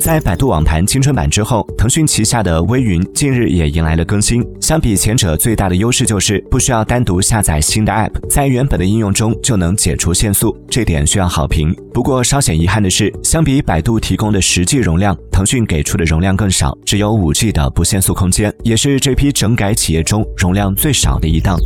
在百度网盘青春版之后腾讯旗下的微云近日也迎来了更新。相比前者最大的优势就是不需要单独下载新的 app 在原本的应用中就能解除限速这点需要好评。不过稍显遗憾的是相比百度提供的实际容量腾讯给出的容量更少只有五 g 的不限速空间也是这批整改企业中容量最少的一档。